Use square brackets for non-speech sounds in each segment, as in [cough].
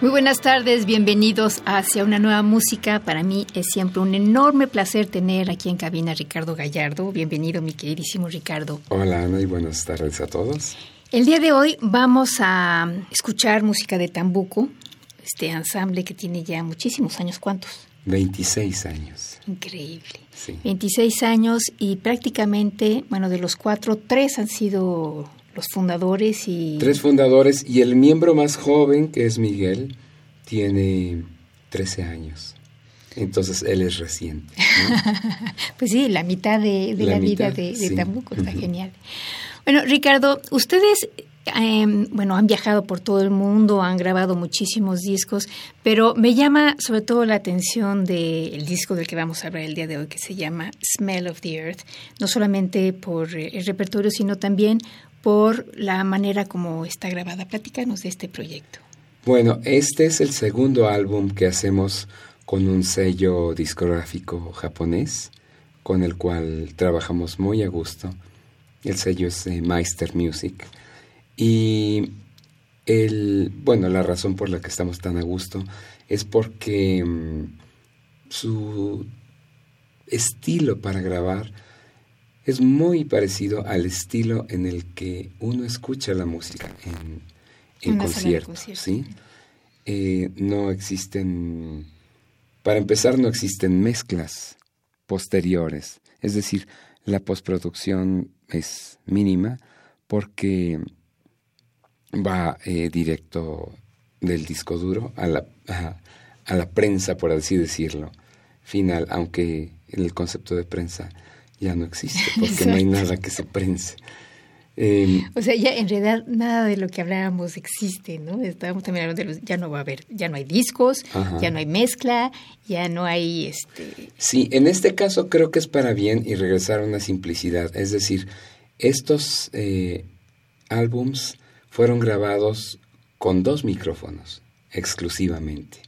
Muy buenas tardes, bienvenidos hacia una nueva música. Para mí es siempre un enorme placer tener aquí en cabina a Ricardo Gallardo. Bienvenido, mi queridísimo Ricardo. Hola Ana y buenas tardes a todos. El día de hoy vamos a escuchar música de Tambuco, este ensamble que tiene ya muchísimos años. ¿Cuántos? 26 años. Increíble. 26 años y prácticamente, bueno, de los cuatro, tres han sido los fundadores y... Tres fundadores y el miembro más joven, que es Miguel, tiene 13 años. Entonces él es reciente. [laughs] pues sí, la mitad de, la, vida de, Tambuco, está genial. Bueno, Ricardo, ustedes em, bueno, han viajado por todo el mundo, han grabado muchísimos discos, pero me llama sobre todo la atención del disco del que vamos a hablar el día de hoy, que se llama Smell of the Earth, no solamente por el repertorio, sino también por la manera como está grabada. Platícanos de este proyecto. Bueno, este es el segundo álbum que hacemos con un sello discográfico japonés, con el cual trabajamos muy a gusto. El sello es Meister Music. Y el, bueno, la razón por la que estamos tan a gusto es porque mm, su estilo para grabar es muy parecido al estilo en el que uno escucha la música en, en conciertos, ¿sí? Eh, no existen, para empezar, no existen mezclas posteriores, es decir, la postproducción es mínima porque va eh, directo del disco duro a la, a la prensa, por así decirlo, final, aunque en el concepto de prensa ya no existe, [laughs] porque no hay nada que se prense. Em, o sea, ya en realidad nada de lo que hablábamos existe, ¿no? Estábamos también hablando de los, ya no va a haber, ya no hay discos, ya no hay mezcla, ya no hay este. Sí, en este caso creo que es para bien y regresar a una simplicidad. Es decir, estos eh, álbums fueron grabados con dos micrófonos exclusivamente.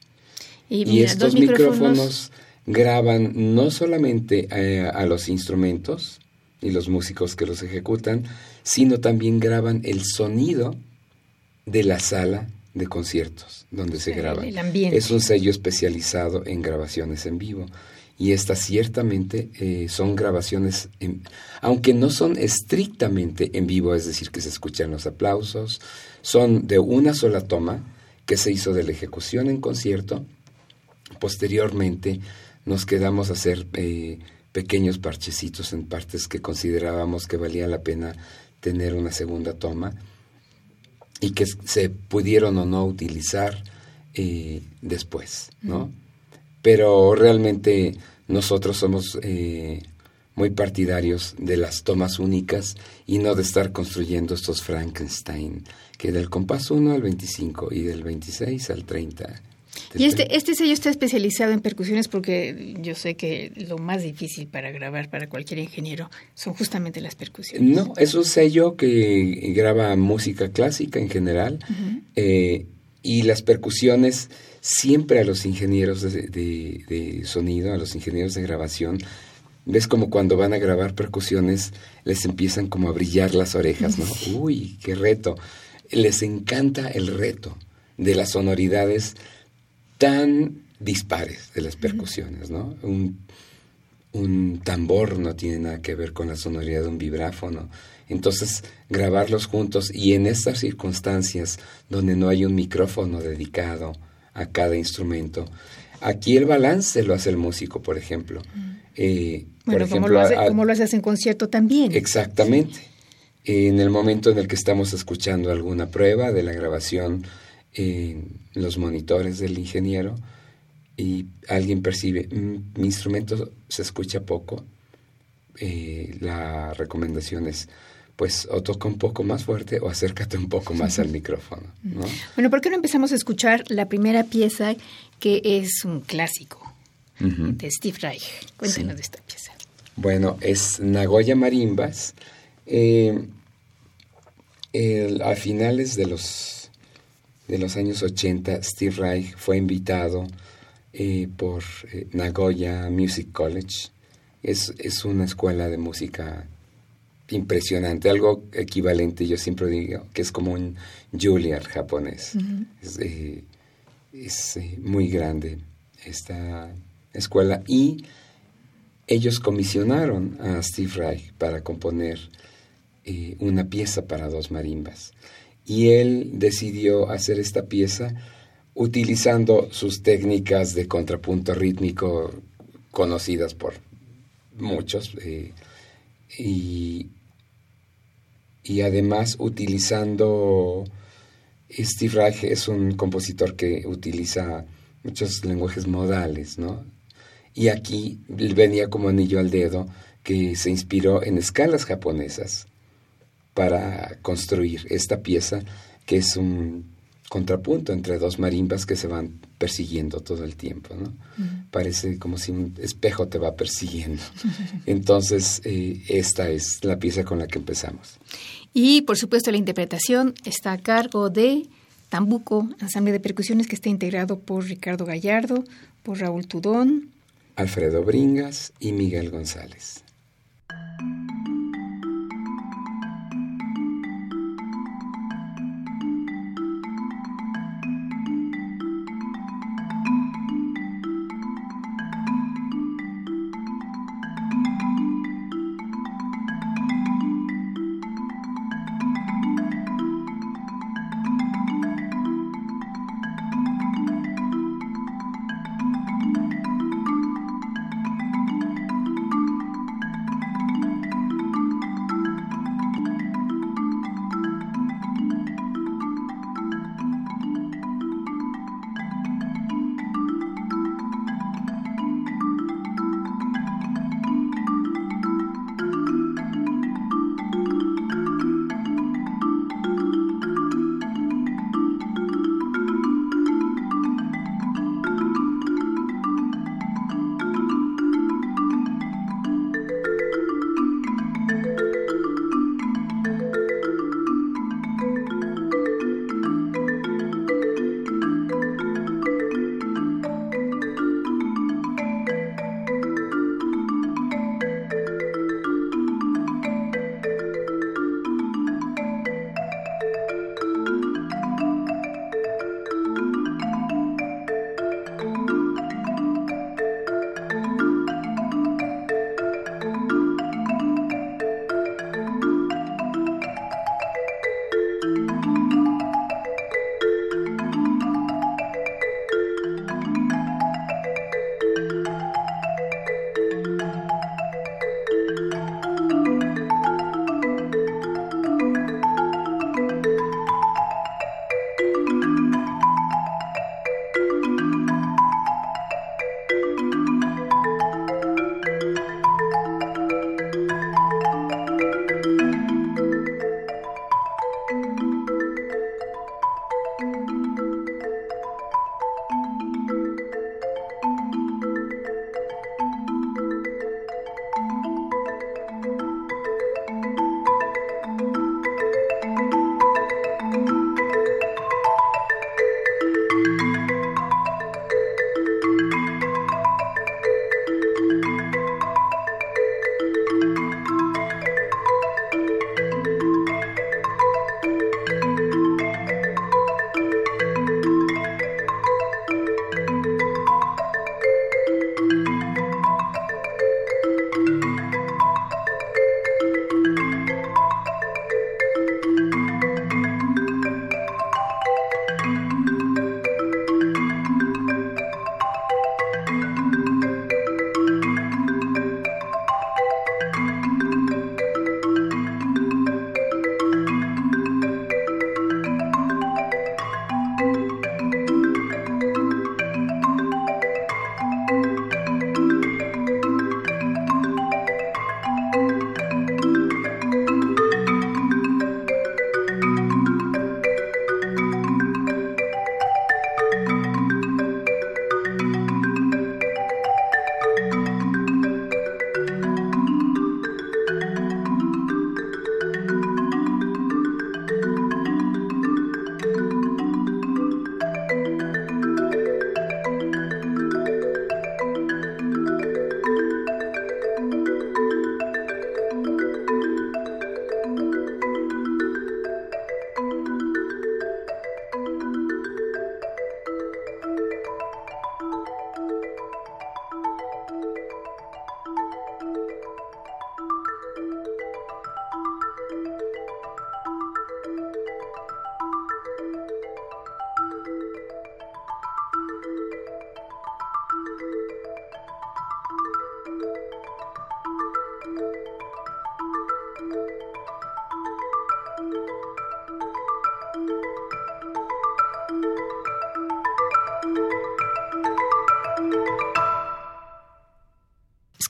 Y, estos micrófonos graban no solamente eh, a, los instrumentos y los músicos que los ejecutan, sino también graban el sonido de la sala de conciertos donde se graba. Es un sello especializado en grabaciones en vivo. Y estas ciertamente eh, son grabaciones, aunque no son estrictamente en vivo, es decir, que se escuchan los aplausos, son de una sola toma que se hizo de la ejecución en concierto. Posteriormente nos quedamos a hacer eh, pequeños parchecitos en partes que considerábamos que valía la pena tener una segunda toma y que se pudieron o no utilizar eh, después, ¿no? Pero realmente nosotros somos eh, muy partidarios de las tomas únicas y no de estar construyendo estos Frankenstein, que del compás 1 al 25 y del 26 al 30 y este, este sello está especializado en percusiones porque yo sé que lo más difícil para grabar para cualquier ingeniero son justamente las percusiones. No, es un sello que graba música clásica en general eh, y las percusiones siempre a los ingenieros de, sonido, a los ingenieros de grabación, ves como cuando van a grabar percusiones les empiezan como a brillar las orejas, ¿no? [laughs] Uy, qué reto. Les encanta el reto de las sonoridades tan dispares de las percusiones, ¿no? Un, tambor no tiene nada que ver con la sonoridad de un vibráfono. Entonces, grabarlos juntos y en estas circunstancias donde no hay un micrófono dedicado a cada instrumento, aquí el balance lo hace el músico, por ejemplo. Eh, bueno, como, lo hace, como lo haces en concierto también. Exactamente. En el momento en el que estamos escuchando alguna prueba de la grabación en los monitores del ingeniero y alguien percibe, mm, mi instrumento se escucha poco, eh, la recomendación es pues o toca un poco más fuerte o acércate un poco más al [laughs] micrófono. ¿no? Bueno, ¿por qué no empezamos a escuchar la primera pieza que es un clásico de Steve Reich? Cuéntanos de esta pieza. Bueno, es Nagoya Marimbas. Eh, a finales de los, de los años 80, Steve Reich fue invitado eh, por eh, Nagoya Music College. Es, es una escuela de música impresionante, algo equivalente, yo siempre digo, que es como un Juilliard japonés. Es, eh, eh, muy grande esta escuela y ellos comisionaron a Steve Reich para componer una pieza para dos marimbas. Y él decidió hacer esta pieza utilizando sus técnicas de contrapunto rítmico conocidas por muchos. y y además utilizando Steve Reich es un compositor que utiliza muchos lenguajes modales, ¿no? Y aquí venía como anillo al dedo que se inspiró en escalas japonesas para construir esta pieza que es un contrapunto entre dos marimbas que se van persiguiendo todo el tiempo, ¿no? Parece como si un espejo te va persiguiendo. [laughs] Entonces, eh, esta es la pieza con la que empezamos. Y, por supuesto, la interpretación está a cargo de Tambuco, ensamble de percusiones que está integrado por Ricardo Gallardo, por Raúl Tudón, Alfredo Bringas y Miguel González.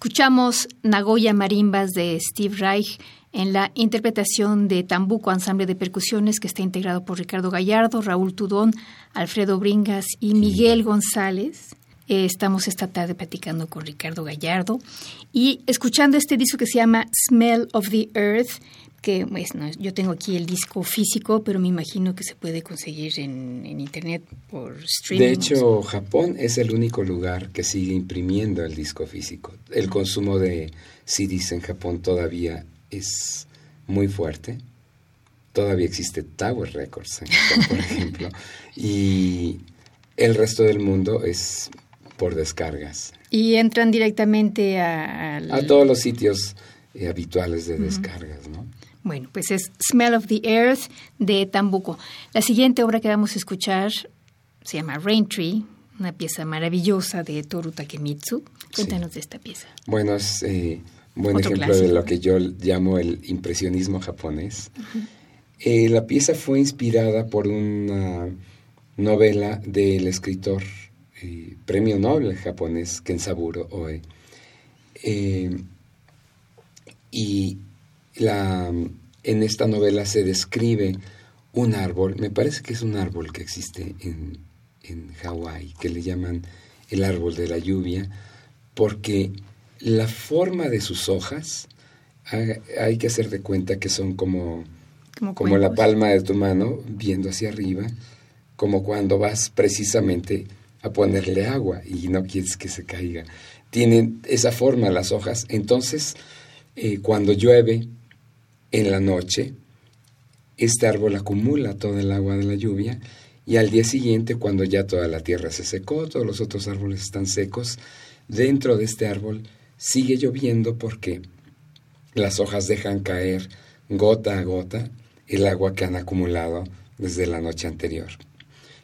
Escuchamos Nagoya Marimbas de Steve Reich en la interpretación de Tambuco Ensamble de Percusiones que está integrado por Ricardo Gallardo, Raúl Tudón, Alfredo Bringas y Miguel González. Eh, estamos esta tarde platicando con Ricardo Gallardo y escuchando este disco que se llama Smell of the Earth, que pues, yo tengo aquí el disco físico, pero me imagino que se puede conseguir en, internet por streaming. De hecho, Japón es el único lugar que sigue imprimiendo el disco físico. El consumo de CDs en Japón todavía es muy fuerte. Todavía existe Tower Records en Japón, por [laughs] ejemplo. Y el resto del mundo es por descargas. Y entran directamente a... A todos los sitios eh, habituales de descargas, ¿no? Bueno, pues es Smell of the Earth de Tambuco. La siguiente obra que vamos a escuchar se llama Rain Tree, una pieza maravillosa de Toru Takemitsu. Cuéntanos de esta pieza. Bueno, es eh, un buen ejemplo de lo que yo llamo el impresionismo japonés. Eh, la pieza fue inspirada por una novela del escritor eh, premio Nobel japonés Kensaburo Oe. y la, en esta novela se describe un árbol, me parece que es un árbol que existe en, en Hawái, que le llaman el árbol de la lluvia, porque la forma de sus hojas hay que hacer de cuenta que son como, como, la palma de tu mano viendo hacia arriba, como cuando vas precisamente a ponerle agua y no quieres que se caiga. Tienen esa forma las hojas, entonces eh, cuando llueve en la noche, este árbol acumula todo el agua de la lluvia y al día siguiente, cuando ya toda la tierra se secó, todos los otros árboles están secos, dentro de este árbol sigue lloviendo porque las hojas dejan caer gota a gota el agua que han acumulado desde la noche anterior.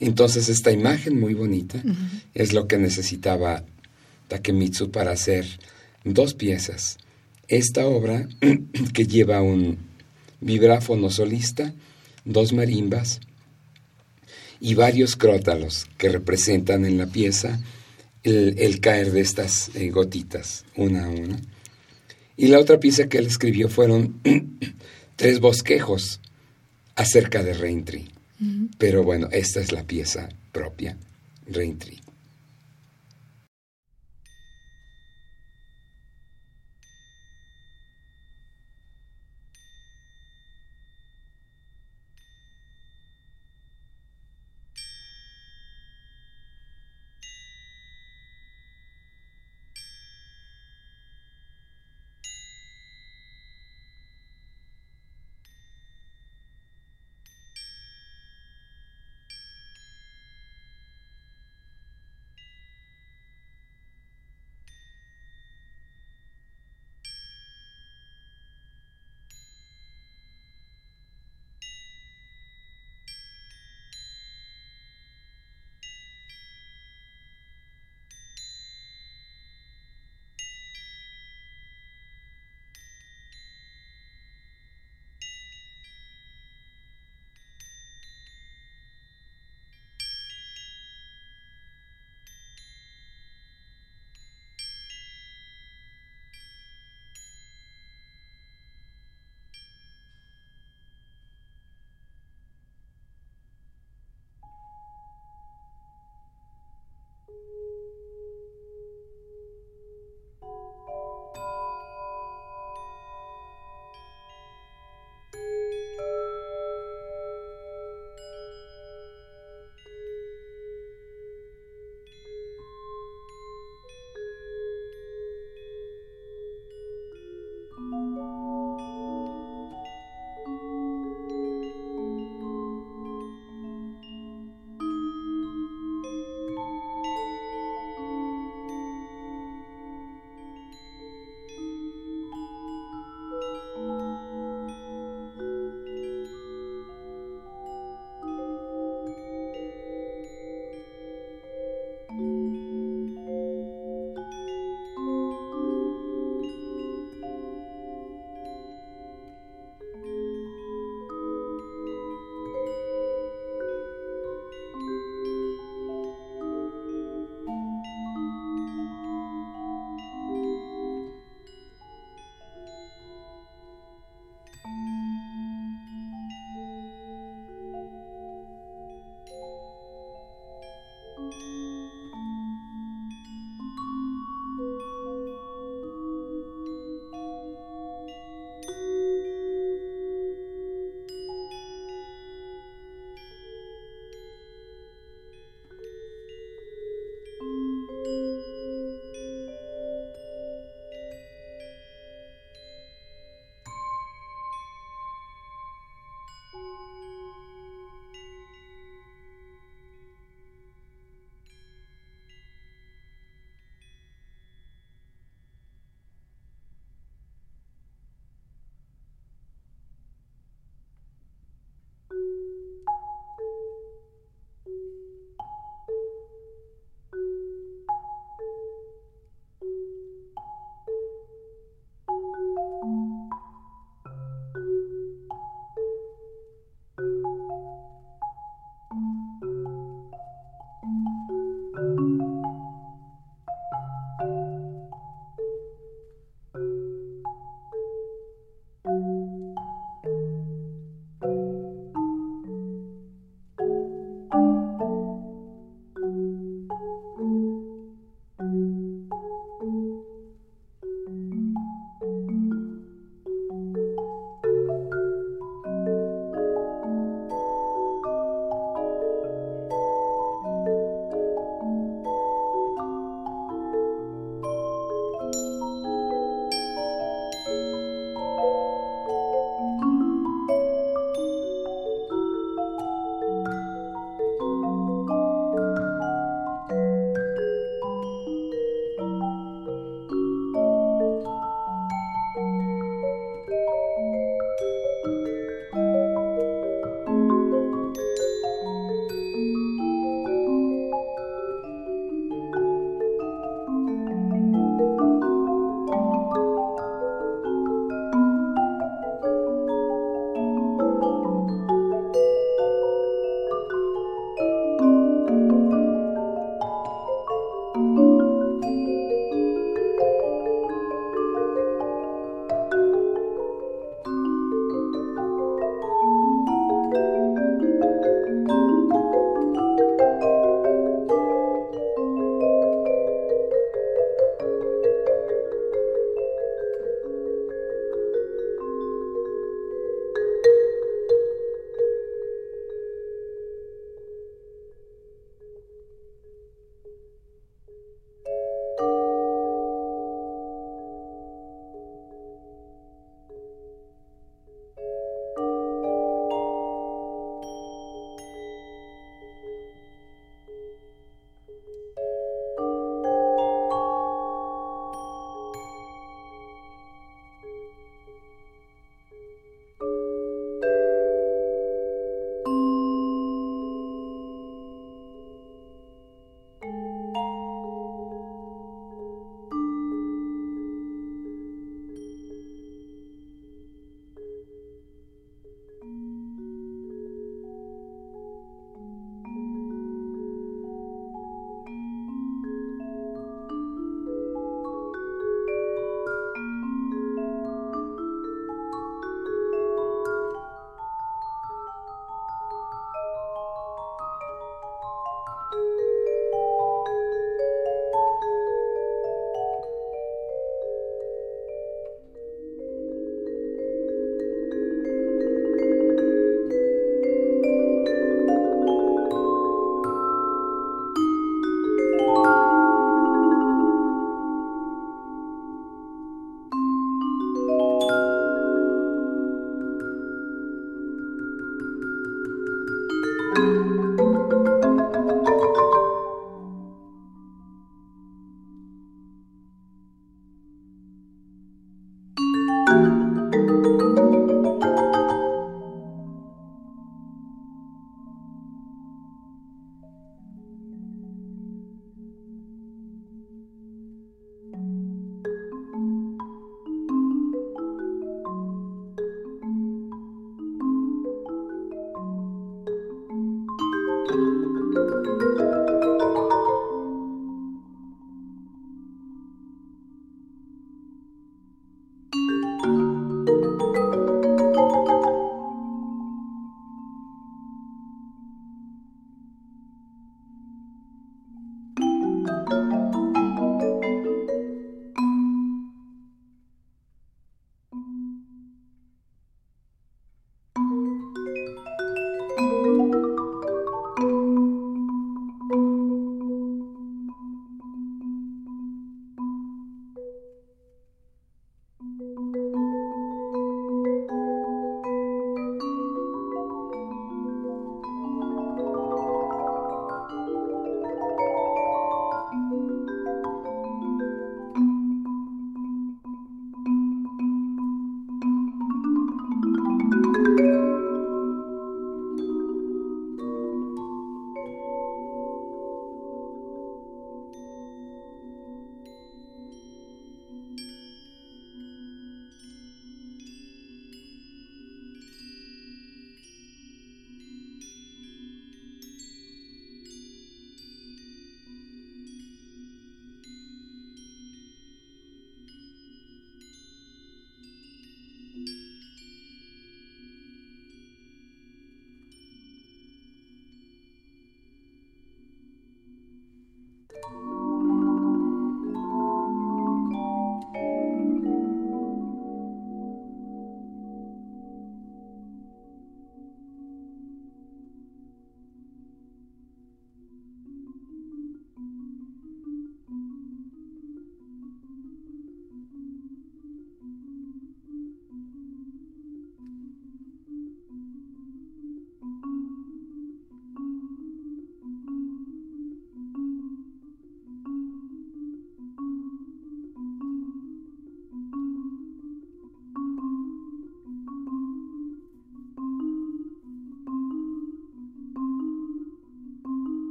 Entonces esta imagen muy bonita es lo que necesitaba Takemitsu para hacer dos piezas esta obra, [clears throat] que lleva un vibráfono solista, dos marimbas y varios crótalos que representan en la pieza el, caer de estas eh, gotitas, una a una. Y la otra pieza que él escribió fueron [clears throat] tres bosquejos acerca de Raintree. Pero bueno, esta es la pieza propia, Raintree.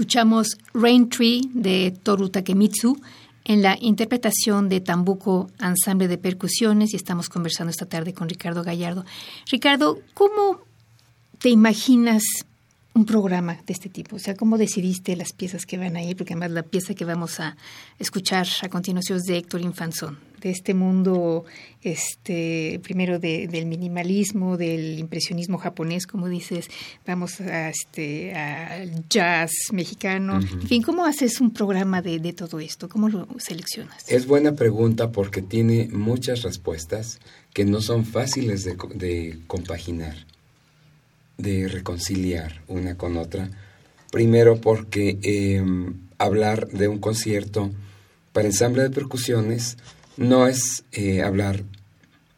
Escuchamos Rain Tree de Toru Takemitsu en la interpretación de Tambuco Ensamble de Percusiones y estamos conversando esta tarde con Ricardo Gallardo. Ricardo, ¿cómo te imaginas un programa de este tipo? O sea, ¿cómo decidiste las piezas que van a ir? Porque además la pieza que vamos a escuchar a continuación es de Héctor Infanzón, de este mundo, este, primero del minimalismo, del impresionismo japonés, como dices, vamos a, este, al jazz mexicano. En fin, ¿cómo haces un programa de, todo esto? ¿Cómo lo seleccionas? Es buena pregunta porque tiene muchas respuestas que no son fáciles de, de compaginar de reconciliar una con otra. Primero porque em, hablar de un concierto para ensamble de percusiones no es eh, hablar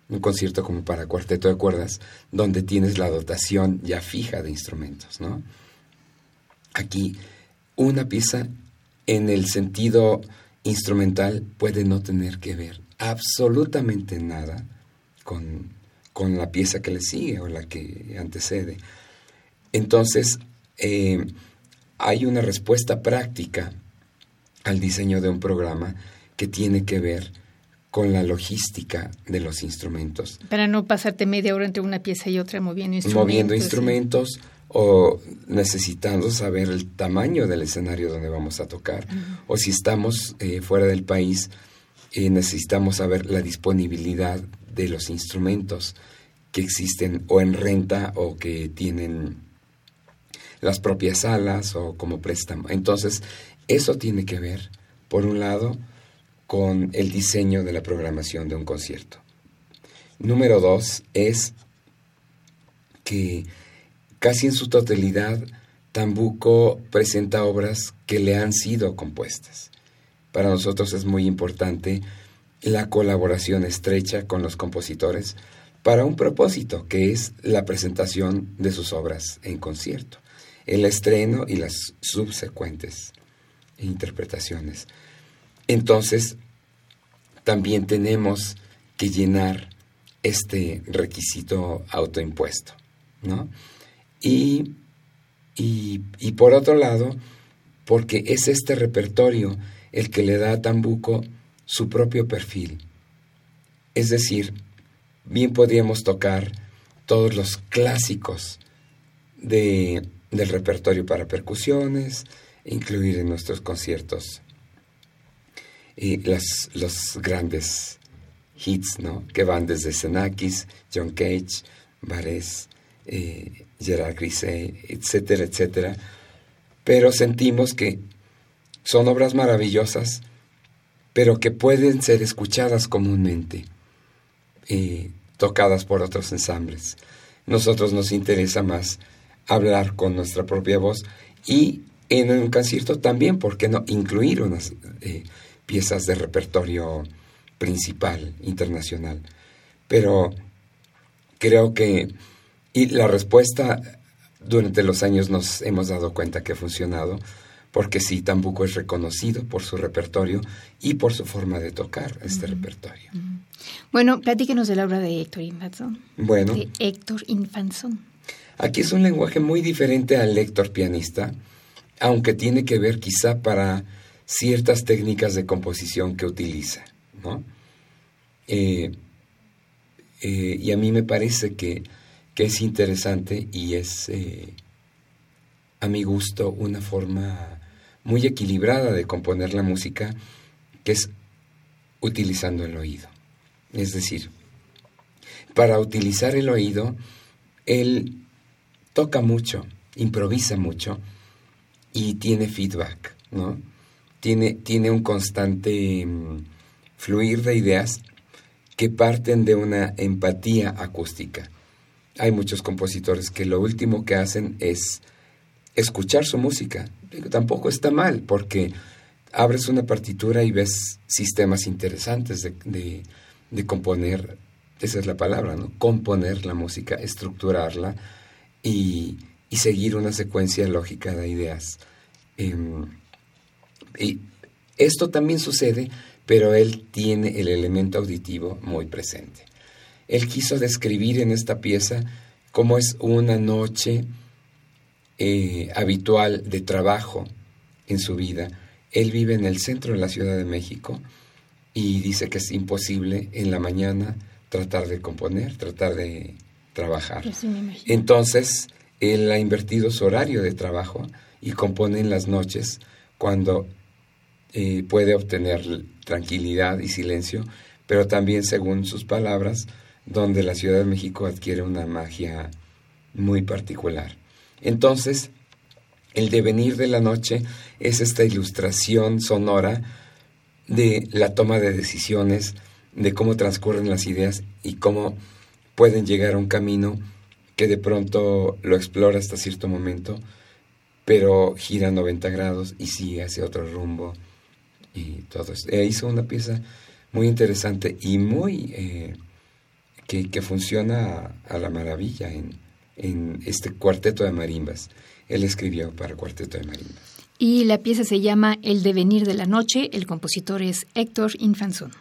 un concierto como para cuarteto de cuerdas, donde tienes la dotación ya fija de instrumentos, ¿no? Aquí, una pieza en el sentido instrumental puede no tener que ver absolutamente nada con con la pieza que le sigue o la que antecede. Entonces, eh, hay una respuesta práctica al diseño de un programa que tiene que ver con la logística de los instrumentos. Para no pasarte media hora entre una pieza y otra moviendo instrumentos. Moviendo instrumentos o necesitando saber el tamaño del escenario donde vamos a tocar. O si estamos eh, fuera del país, eh, necesitamos saber la disponibilidad de los instrumentos que existen o en renta o que tienen las propias salas o como préstamo. Entonces, eso tiene que ver, por un lado, con el diseño de la programación de un concierto. Número dos es que casi en su totalidad Tambuco presenta obras que le han sido compuestas. Para nosotros es muy importante la colaboración estrecha con los compositores para un propósito, que es la presentación de sus obras en concierto, el estreno y las subsecuentes interpretaciones. Entonces, también tenemos que llenar este requisito autoimpuesto, ¿no? Y, y, y por otro lado, porque es este repertorio el que le da a Tambuco su propio perfil. Es decir, bien podríamos tocar todos los clásicos de, del repertorio para percusiones, incluir en nuestros conciertos y las, los grandes hits, ¿no? Que van desde Xenakis, John Cage, Barés, eh, Gerard Grisey, etcétera, etcétera. Pero sentimos que son obras maravillosas, pero que pueden ser escuchadas comúnmente, y tocadas por otros ensambles. Nosotros nos interesa más hablar con nuestra propia voz y en un concierto también, ¿por qué no? Incluir unas eh, piezas de repertorio principal, internacional. Pero creo que y la respuesta durante los años nos hemos dado cuenta que ha funcionado porque sí, Tambuco es reconocido por su repertorio y por su forma de tocar este repertorio. Bueno, platíquenos de la obra de Héctor Infanzón. Bueno. De Héctor Infanzón. Aquí es un lenguaje muy diferente al Héctor pianista, aunque tiene que ver quizá para ciertas técnicas de composición que utiliza, ¿no? Eh, eh, y a mí me parece que, que es interesante y es, eh, a mi gusto, una forma muy equilibrada de componer la música, que es utilizando el oído. Es decir, para utilizar el oído, él toca mucho, improvisa mucho y tiene feedback, ¿no? Tiene, tiene un constante mm, fluir de ideas que parten de una empatía acústica. Hay muchos compositores que lo último que hacen es escuchar su música. Tampoco está mal, porque abres una partitura y ves sistemas interesantes de, de, componer, esa es la palabra, ¿no? Componer la música, estructurarla y, y seguir una secuencia lógica de ideas. Em, y esto también sucede, pero él tiene el elemento auditivo muy presente. Él quiso describir en esta pieza cómo es una noche eh, habitual de trabajo en su vida. Él vive en el centro de la Ciudad de México y dice que es imposible en la mañana tratar de componer, tratar de trabajar. Entonces, él ha invertido su horario de trabajo y compone en las noches cuando puede obtener tranquilidad y silencio, pero también, según sus palabras, donde la Ciudad de México adquiere una magia muy particular. Entonces, el devenir de la noche es esta ilustración sonora de la toma de decisiones, de cómo transcurren las ideas y cómo pueden llegar a un camino que de pronto lo explora hasta cierto momento, pero gira 90 grados y sigue hacia otro rumbo y todo eso. E hizo una pieza muy interesante y muy eh, que, funciona a, la maravilla en, en este cuarteto de marimbas. Él escribió para cuarteto de marimbas. Y la pieza se llama El devenir de la noche. El compositor es Héctor Infanzón.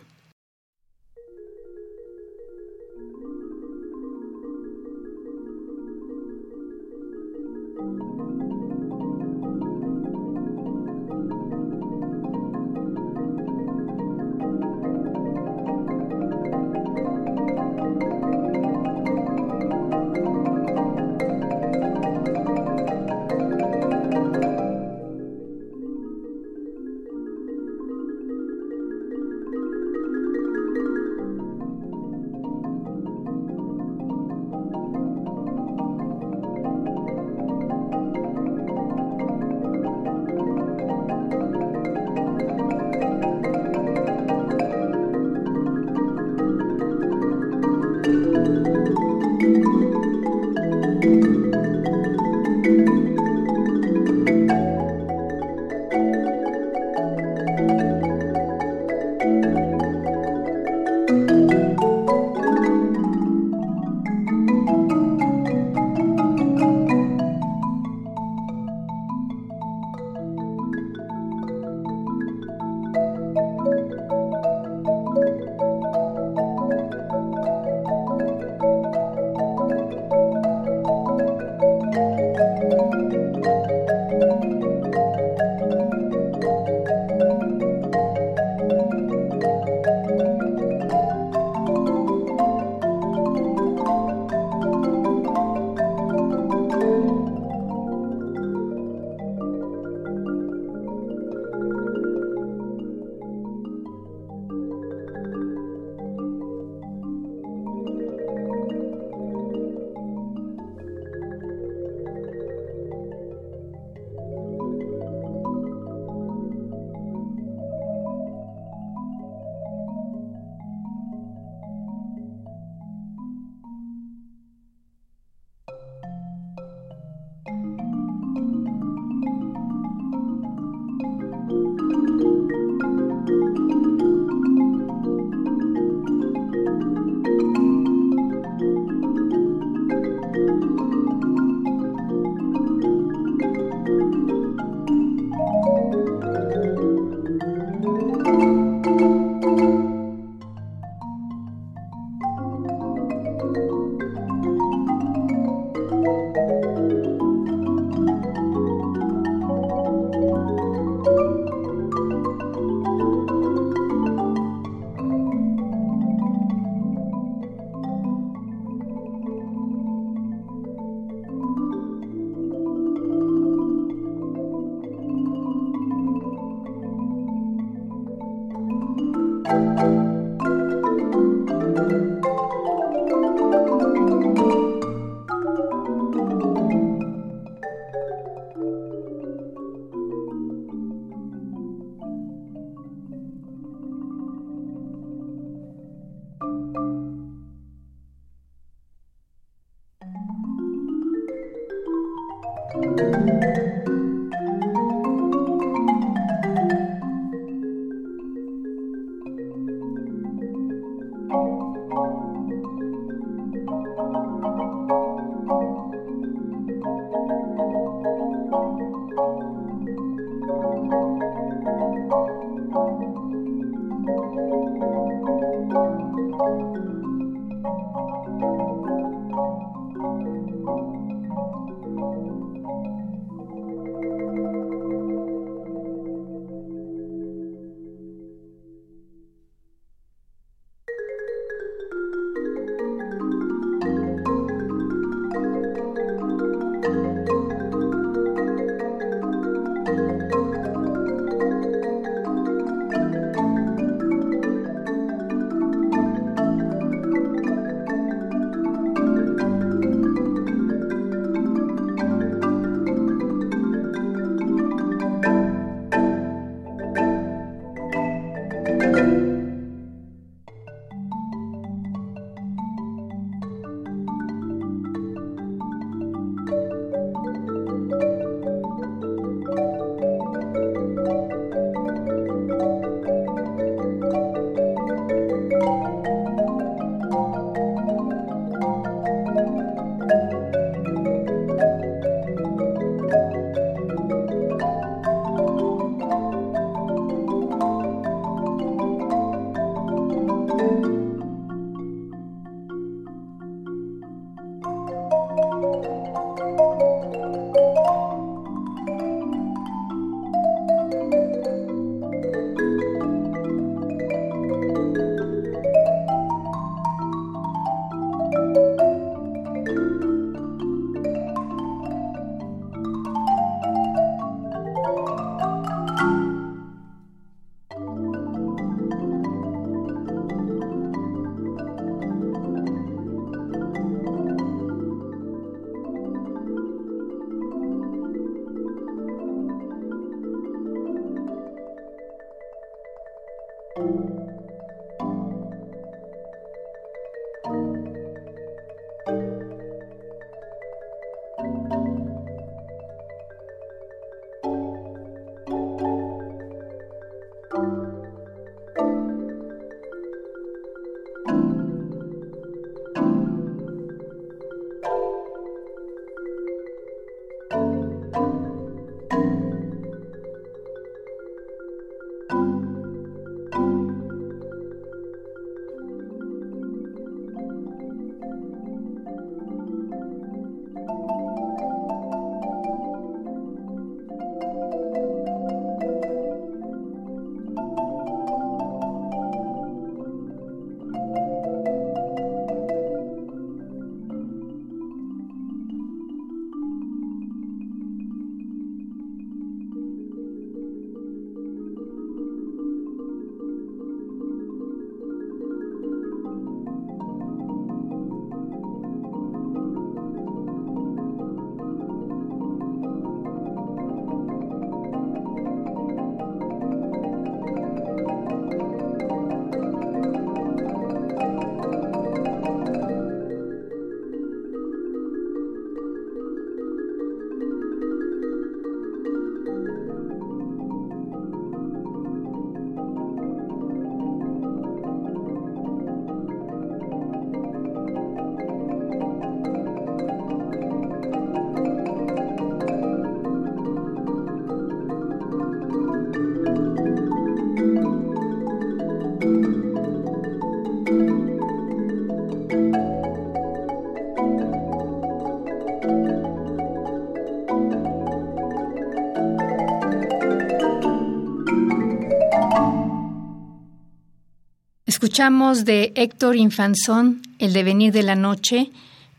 Escuchamos de Héctor Infanzón El devenir de la noche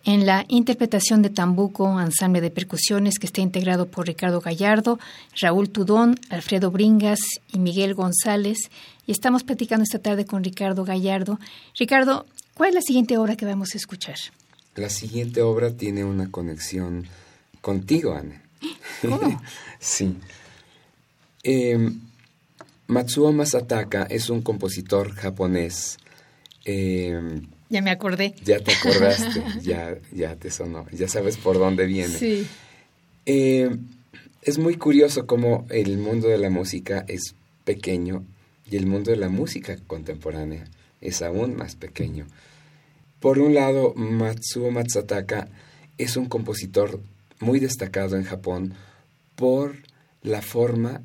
en la interpretación de Tambuco, ensamble de percusiones que está integrado por Ricardo Gallardo, Raúl Tudón, Alfredo Bringas y Miguel González. Y estamos platicando esta tarde con Ricardo Gallardo. Ricardo, ¿cuál es la siguiente obra que vamos a escuchar? La siguiente obra tiene una conexión contigo, Ana. ¿Cómo? [laughs] sí. Eh, Matsuo Masataka es un compositor japonés. Eh, ya me acordé. Ya te acordaste, [laughs] ya, ya te sonó, ya sabes por dónde viene. Sí. Eh, es muy curioso cómo el mundo de la música es pequeño y el mundo de la música contemporánea es aún más pequeño. Por un lado, Matsuo Matsataka es un compositor muy destacado en Japón por la forma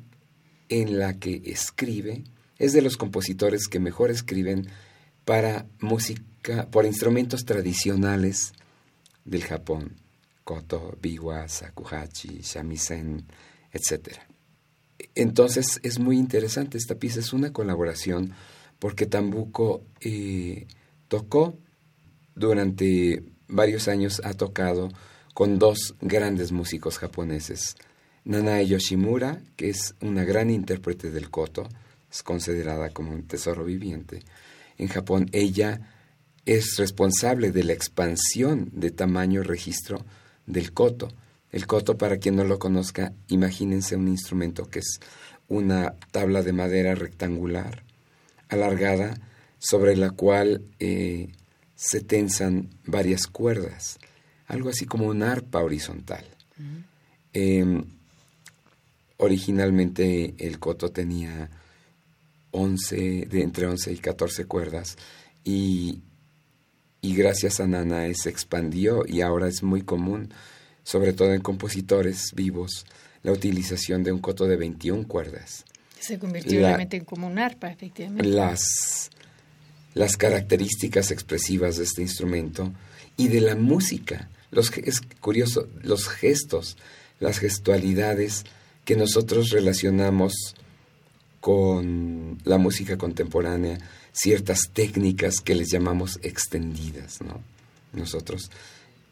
en la que escribe. Es de los compositores que mejor escriben para música por instrumentos tradicionales del Japón, koto, biwa, sakuhachi, shamisen, etc. Entonces es muy interesante, esta pieza es una colaboración porque Tambuko eh, tocó durante varios años, ha tocado con dos grandes músicos japoneses, Nanae Yoshimura, que es una gran intérprete del koto, es considerada como un tesoro viviente. En Japón ella es responsable de la expansión de tamaño registro del coto. El coto, para quien no lo conozca, imagínense un instrumento que es una tabla de madera rectangular, alargada, sobre la cual eh, se tensan varias cuerdas, algo así como una arpa horizontal. Originalmente el coto tenía 11, de entre 11 y 14 cuerdas y y gracias a Nana se expandió y ahora es muy común, sobre todo en compositores vivos, la utilización de un coto de 21 cuerdas. Se convirtió realmente en como un arpa, efectivamente. Las, las características expresivas de este instrumento y de la música. Los, es curioso, los gestos, las gestualidades que nosotros relacionamos con la música contemporánea, ciertas técnicas que les llamamos extendidas, ¿no? Nosotros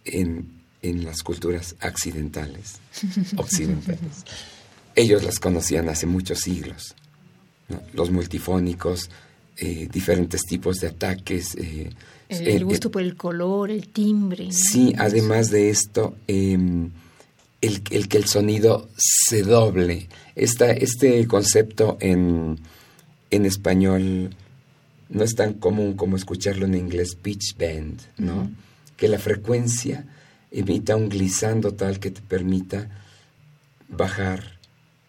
en, las culturas accidentales, [laughs] occidentales, ellos las conocían hace muchos siglos. Los multifónicos, eh, diferentes tipos de ataques. Eh, el, gusto por el color, el timbre. Sí, además de esto, em, el, el, que el sonido se doble. Esta, este concepto en, en español no es tan común como escucharlo en inglés pitch bend, ¿no? Que la frecuencia emita un glissando tal que te permita bajar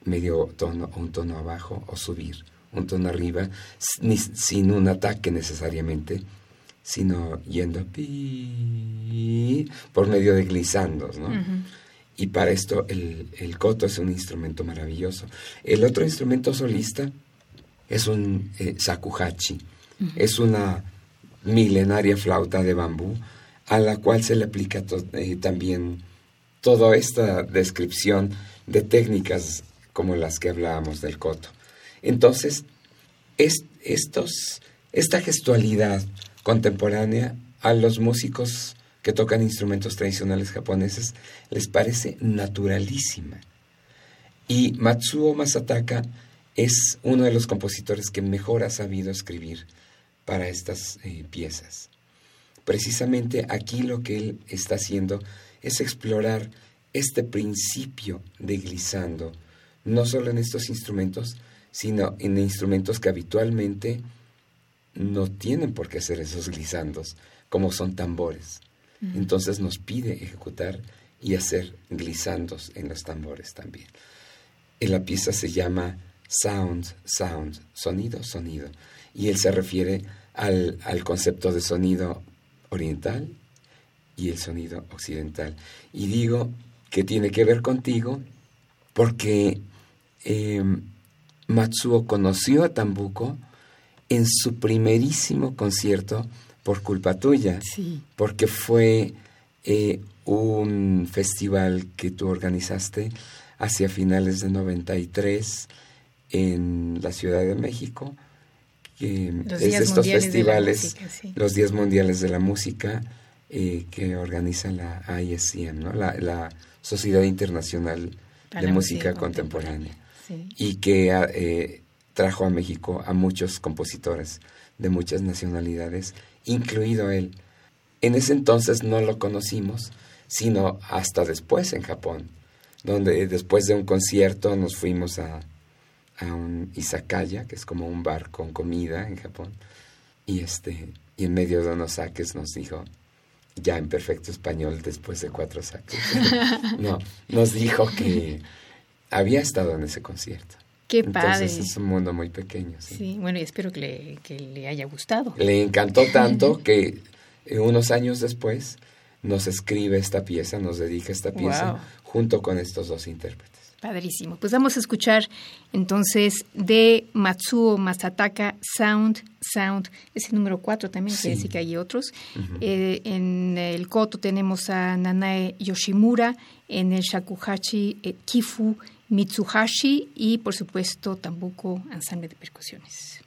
medio tono o un tono abajo o subir un tono arriba sin un ataque necesariamente, sino yendo por medio de glissandos, ¿no? Y para esto el, el coto es un instrumento maravilloso. El otro instrumento solista es un eh, sakuhachi es una milenaria flauta de bambú a la cual se le aplica eh, también toda esta descripción de técnicas como las que hablábamos del coto. Entonces, estos, esta gestualidad contemporánea a los músicos que tocan instrumentos tradicionales japoneses les parece naturalísima. Y Matsuo Masataka es uno de los compositores que mejor ha sabido escribir para estas eh, piezas. Precisamente aquí lo que él está haciendo es explorar este principio de glissando, no solo en estos instrumentos, sino en instrumentos que habitualmente no tienen por qué hacer esos glissandos, como son tambores. Entonces nos pide ejecutar y hacer glissandos en los tambores también. En la pieza se llama Sound, Sound, sonido, sonido y él se refiere al, concepto de sonido oriental y el sonido occidental. Y digo que tiene que ver contigo porque eh, Matsuo conoció a Tambuko en su primerísimo concierto por culpa tuya, porque fue eh, un festival que tú organizaste hacia finales de 93 en la Ciudad de México es de estos festivales, los Días Mundiales de la Música, eh, que organiza la ISCM, ¿no? la, Sociedad Internacional de Música, Contemporánea, y que eh, trajo a México a muchos compositores de muchas nacionalidades, incluido él. En ese entonces no lo conocimos, sino hasta después en Japón, donde después de un concierto nos fuimos a, a un izakaya, que es como un bar con comida en Japón, y este y en medio de unos saques nos dijo, ya en perfecto español después de cuatro saques, [laughs] no, nos dijo que había estado en ese concierto. Qué Entonces es un mundo muy pequeño. Sí, bueno, y espero que le, que le haya gustado. Le encantó tanto [laughs] que unos años después nos escribe esta pieza, nos dedica esta pieza junto con estos dos intérpretes. Padrísimo. Pues vamos a escuchar entonces de Matsuo Masataka Sound Sound, ese número 4 también, quiere decir que hay otros. Eh, en el Koto tenemos a Nanae Yoshimura, en el Shakuhachi eh, Kifu Mitsuhashi y por supuesto Tambuko Ensamble de Percusiones.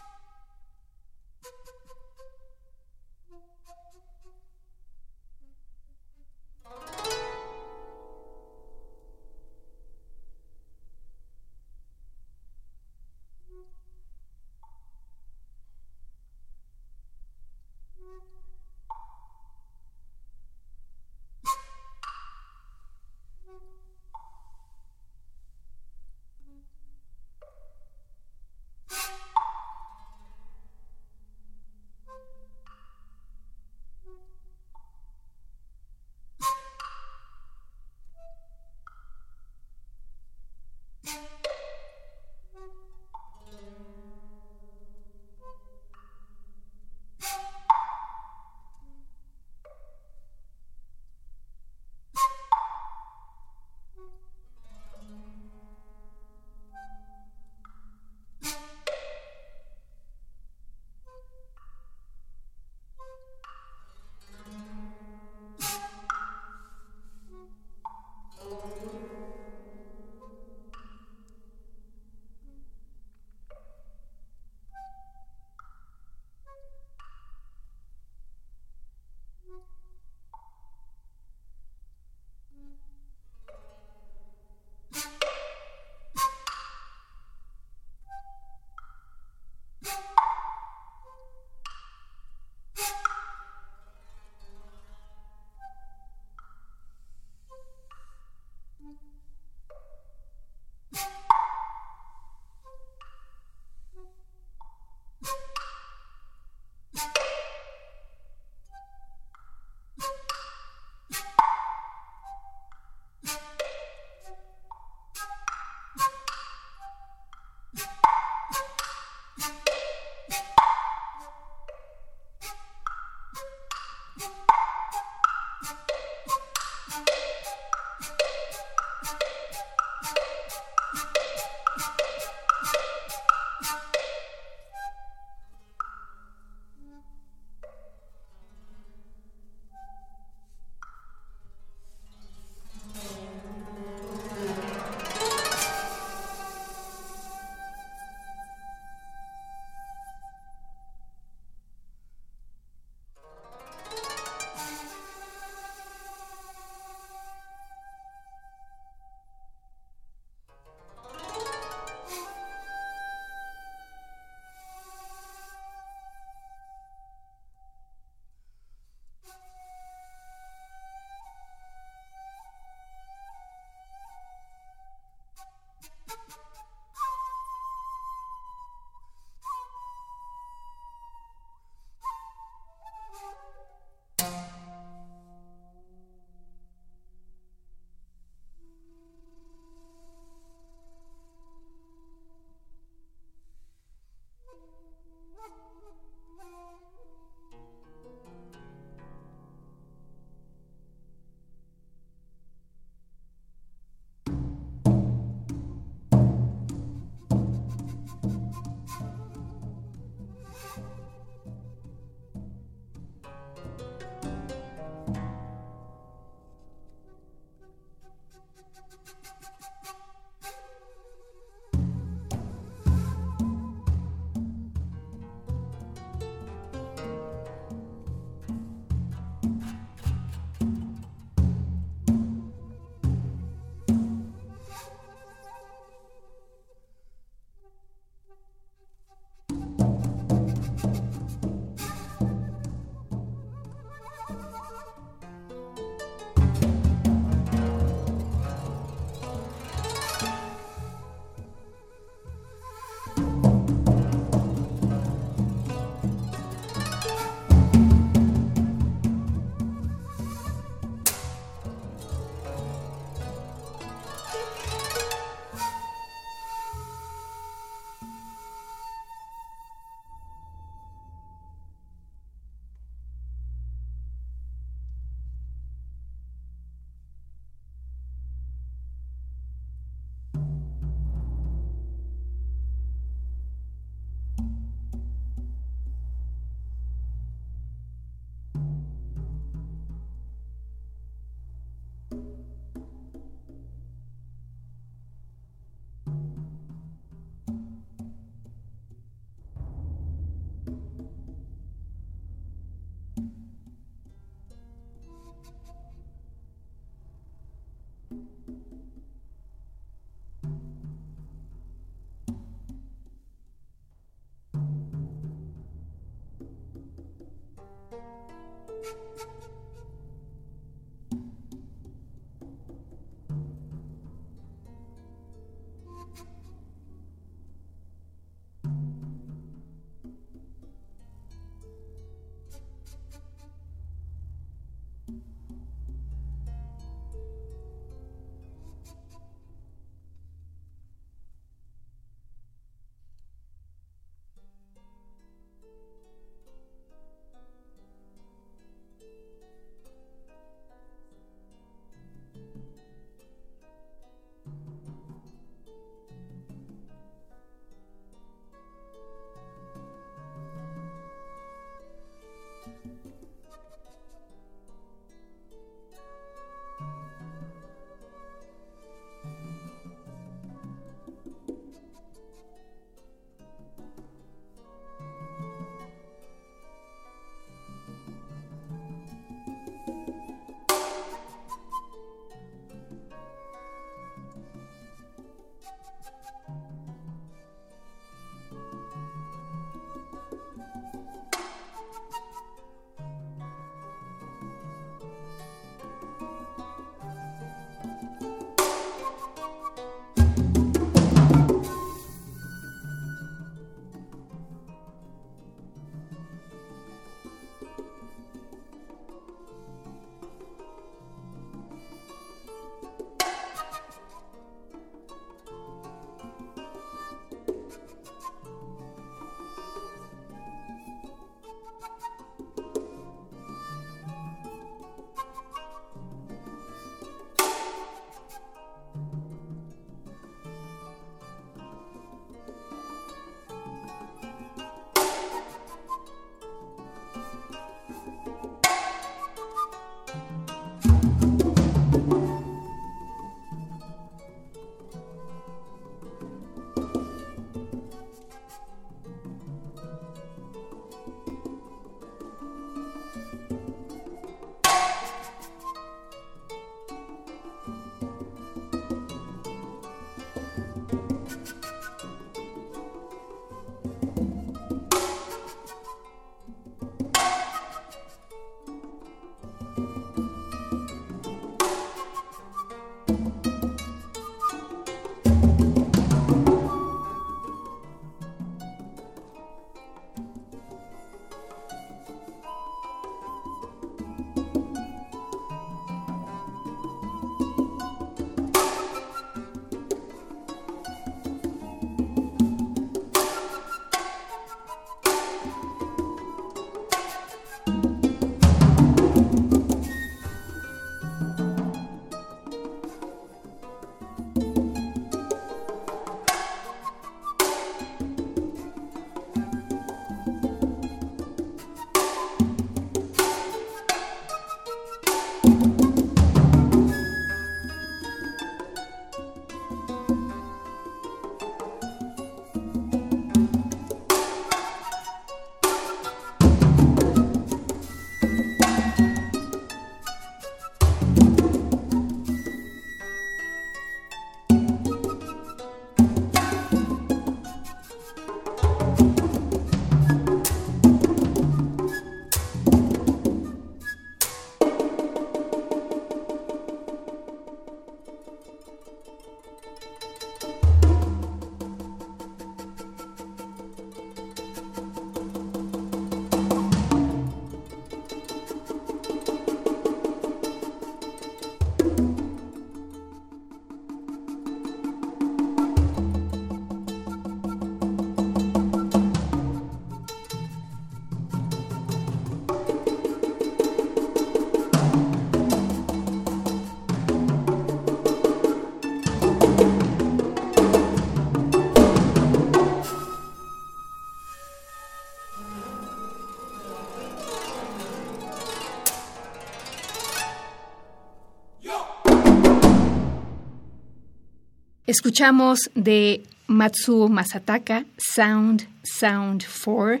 Escuchamos de Matsuo Masataka, Sound, Sound 4,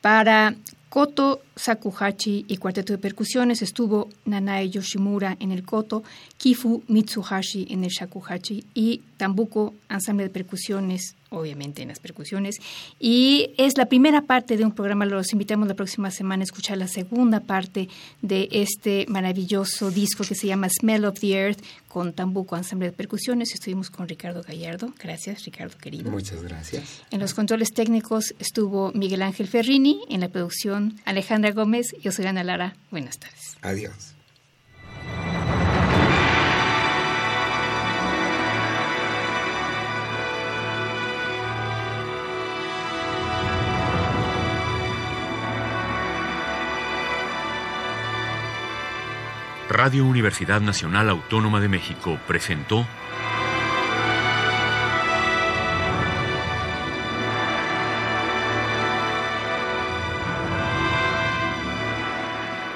para Koto Sakuhachi y cuarteto de percusiones. Estuvo Nanae Yoshimura en el Koto, Kifu Mitsuhashi en el Shakuhachi y Tambuko, ensamble de percusiones obviamente en las percusiones. Y es la primera parte de un programa, los invitamos la próxima semana a escuchar la segunda parte de este maravilloso disco que se llama Smell of the Earth con Tambuco Ensemble de Percusiones. Estuvimos con Ricardo Gallardo. Gracias, Ricardo querido. Muchas gracias. En los controles técnicos estuvo Miguel Ángel Ferrini, en la producción Alejandra Gómez. Yo soy Ana Lara. Buenas tardes. Adiós. Radio Universidad Nacional Autónoma de México presentó